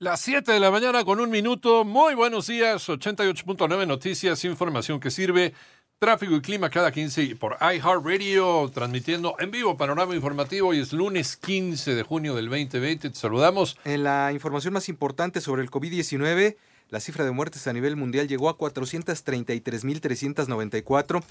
Las 7 de la mañana con un minuto. Muy buenos días. 88.9 Noticias, información que sirve. Tráfico y clima cada 15 por iHeartRadio, transmitiendo en vivo panorama informativo. Hoy es lunes 15 de junio del 2020. Te saludamos. En la información más importante sobre el COVID-19, la cifra de muertes a nivel mundial llegó a 433.394.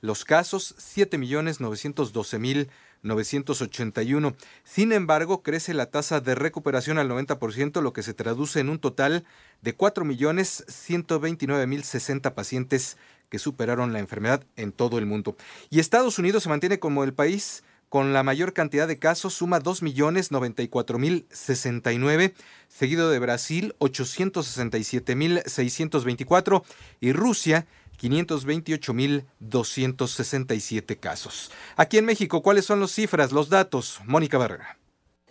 Los casos, 7.912.000. 981. Sin embargo, crece la tasa de recuperación al 90%, lo que se traduce en un total de 4.129.060 pacientes que superaron la enfermedad en todo el mundo. Y Estados Unidos se mantiene como el país con la mayor cantidad de casos, suma 2.094.069, seguido de Brasil 867.624 y Rusia 528.267 casos. Aquí en México, ¿cuáles son las cifras, los datos? Mónica Barrera.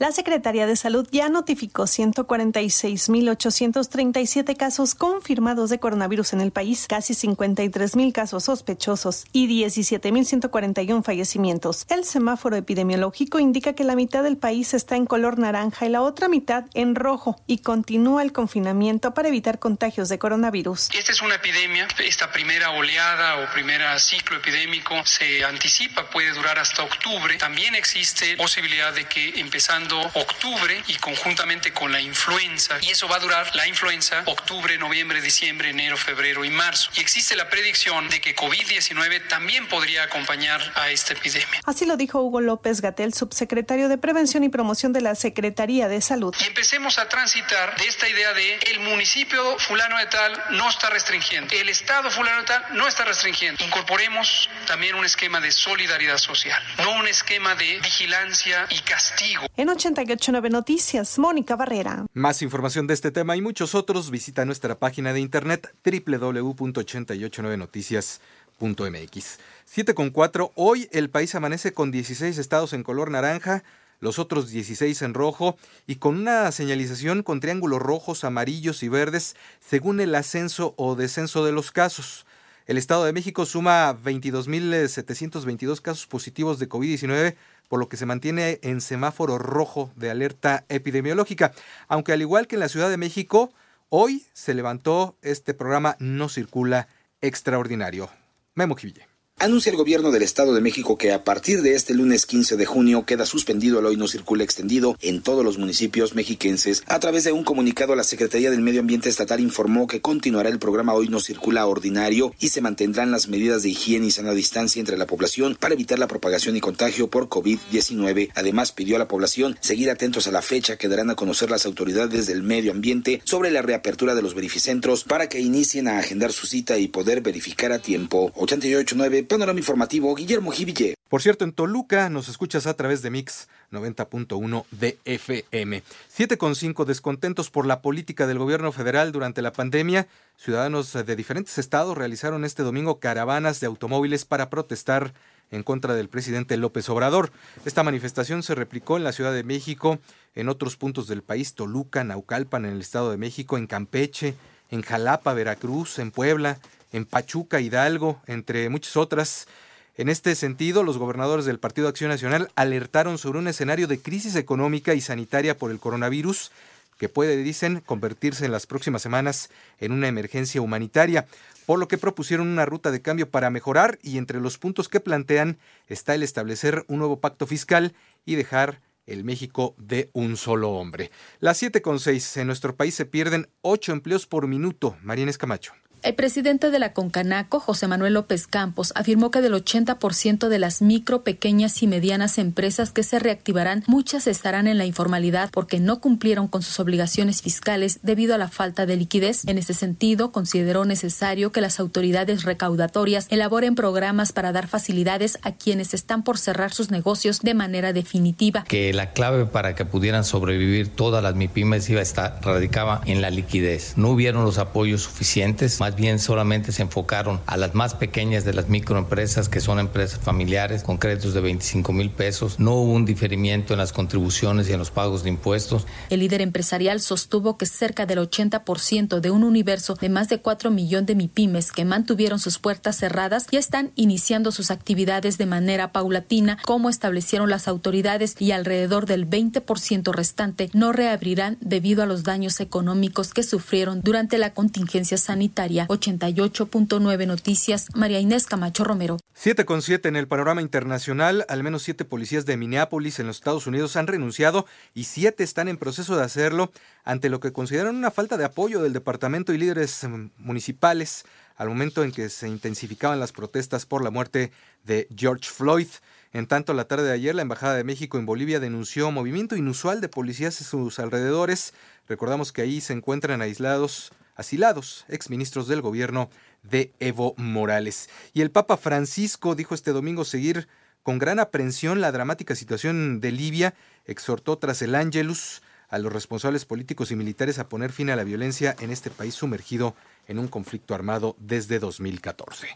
La Secretaría de Salud ya notificó 146.837 casos confirmados de coronavirus en el país, casi 53.000 casos sospechosos y 17.141 fallecimientos. El semáforo epidemiológico indica que la mitad del país está en color naranja y la otra mitad en rojo y continúa el confinamiento para evitar contagios de coronavirus. Esta es una epidemia, esta primera oleada o primera ciclo epidémico se anticipa, puede durar hasta octubre. También existe posibilidad de que empezando octubre y conjuntamente con la influenza, y eso va a durar la influenza octubre, noviembre, diciembre, enero, febrero y marzo. Y existe la predicción de que COVID-19 también podría acompañar a esta epidemia. Así lo dijo Hugo López Gatel, subsecretario de Prevención y Promoción de la Secretaría de Salud. Y empecemos a transitar de esta idea de el municipio fulano de tal no está restringiendo, el estado fulano de tal no está restringiendo. Incorporemos también un esquema de solidaridad social, no un esquema de vigilancia y castigo. En 889 Noticias, Mónica Barrera. Más información de este tema y muchos otros, visita nuestra página de internet www.889noticias.mx. 7 con 4. Hoy el país amanece con 16 estados en color naranja, los otros 16 en rojo y con una señalización con triángulos rojos, amarillos y verdes según el ascenso o descenso de los casos. El Estado de México suma 22.722 casos positivos de COVID-19 por lo que se mantiene en semáforo rojo de alerta epidemiológica. Aunque al igual que en la Ciudad de México, hoy se levantó este programa No Circula Extraordinario. Memo Jiville. Anuncia el gobierno del Estado de México que a partir de este lunes 15 de junio queda suspendido el hoy no circula extendido en todos los municipios mexiquenses. A través de un comunicado, la Secretaría del Medio Ambiente Estatal informó que continuará el programa hoy no circula ordinario y se mantendrán las medidas de higiene y sana distancia entre la población para evitar la propagación y contagio por COVID-19. Además, pidió a la población seguir atentos a la fecha que darán a conocer las autoridades del medio ambiente sobre la reapertura de los verificentros para que inicien a agendar su cita y poder verificar a tiempo. 889 Panorama Informativo, Guillermo Jiville. Por cierto, en Toluca nos escuchas a través de Mix 90.1 de FM. 7,5 descontentos por la política del gobierno federal durante la pandemia. Ciudadanos de diferentes estados realizaron este domingo caravanas de automóviles para protestar en contra del presidente López Obrador. Esta manifestación se replicó en la Ciudad de México, en otros puntos del país, Toluca, Naucalpan, en el Estado de México, en Campeche, en Jalapa, Veracruz, en Puebla, en Pachuca, Hidalgo, entre muchas otras. En este sentido, los gobernadores del Partido Acción Nacional alertaron sobre un escenario de crisis económica y sanitaria por el coronavirus que puede, dicen, convertirse en las próximas semanas en una emergencia humanitaria, por lo que propusieron una ruta de cambio para mejorar y entre los puntos que plantean está el establecer un nuevo pacto fiscal y dejar el México de un solo hombre. Las 7.6 en nuestro país se pierden 8 empleos por minuto. Marín Escamacho. El presidente de la Concanaco, José Manuel López Campos, afirmó que del 80% de las micro, pequeñas y medianas empresas que se reactivarán, muchas estarán en la informalidad porque no cumplieron con sus obligaciones fiscales debido a la falta de liquidez. En ese sentido, consideró necesario que las autoridades recaudatorias elaboren programas para dar facilidades a quienes están por cerrar sus negocios de manera definitiva. Que la clave para que pudieran sobrevivir todas las MIPIMES iba a estar radicaba en la liquidez. No hubieron los apoyos suficientes, bien solamente se enfocaron a las más pequeñas de las microempresas, que son empresas familiares con créditos de 25 mil pesos. No hubo un diferimiento en las contribuciones y en los pagos de impuestos. El líder empresarial sostuvo que cerca del 80% de un universo de más de 4 millones de MIPIMES que mantuvieron sus puertas cerradas ya están iniciando sus actividades de manera paulatina, como establecieron las autoridades, y alrededor del 20% restante no reabrirán debido a los daños económicos que sufrieron durante la contingencia sanitaria. 88.9 Noticias, María Inés Camacho Romero. 7 con 7 en el panorama internacional, al menos siete policías de Minneapolis en los Estados Unidos han renunciado y siete están en proceso de hacerlo ante lo que consideran una falta de apoyo del departamento y líderes mm, municipales al momento en que se intensificaban las protestas por la muerte de George Floyd. En tanto, la tarde de ayer, la Embajada de México en Bolivia denunció movimiento inusual de policías en sus alrededores. Recordamos que ahí se encuentran aislados, asilados, exministros del gobierno de Evo Morales. Y el Papa Francisco dijo este domingo seguir con gran aprensión la dramática situación de Libia, exhortó tras el Ángelus a los responsables políticos y militares a poner fin a la violencia en este país sumergido en un conflicto armado desde 2014.